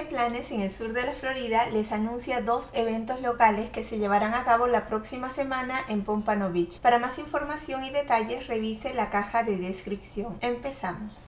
¿Qué planes en el sur de la Florida les anuncia dos eventos locales que se llevarán a cabo la próxima semana en Pompano Beach? Para más información y detalles revise la caja de descripción. Empezamos.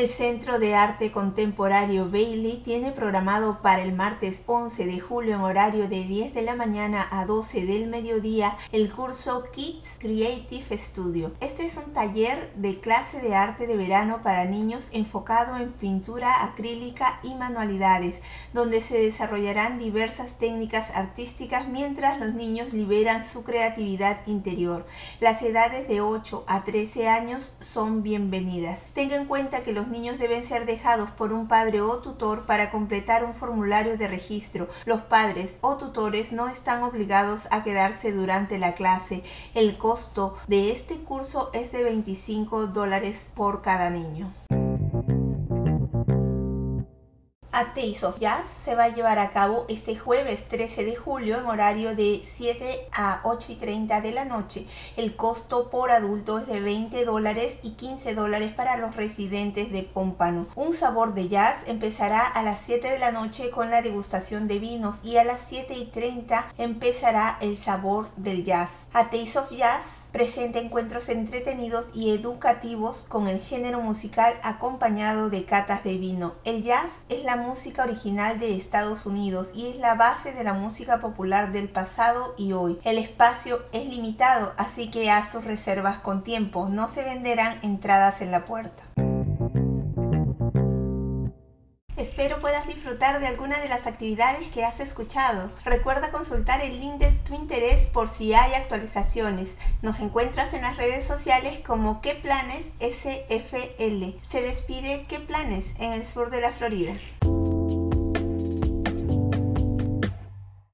El Centro de Arte Contemporáneo Bailey tiene programado para el martes 11 de julio en horario de 10 de la mañana a 12 del mediodía el curso Kids Creative Studio. Este es un taller de clase de arte de verano para niños enfocado en pintura acrílica y manualidades, donde se desarrollarán diversas técnicas artísticas mientras los niños liberan su creatividad interior. Las edades de 8 a 13 años son bienvenidas. Tenga en cuenta que los niños deben ser dejados por un padre o tutor para completar un formulario de registro. Los padres o tutores no están obligados a quedarse durante la clase. El costo de este curso es de 25 dólares por cada niño. A Taste of Jazz se va a llevar a cabo este jueves 13 de julio en horario de 7 a 8 y 30 de la noche. El costo por adulto es de 20 dólares y 15 dólares para los residentes de Pompano. Un sabor de jazz empezará a las 7 de la noche con la degustación de vinos y a las 7 y 30 empezará el sabor del jazz. A Taste of Jazz presenta encuentros entretenidos y educativos con el género musical acompañado de catas de vino. El jazz es la música original de Estados Unidos y es la base de la música popular del pasado y hoy. El espacio es limitado, así que haz sus reservas con tiempo, no se venderán entradas en la puerta. Espero puedas disfrutar de alguna de las actividades que has escuchado. Recuerda consultar el link de tu interés por si hay actualizaciones. Nos encuentras en las redes sociales como qué planes SFL. Se despide qué planes en el sur de la Florida.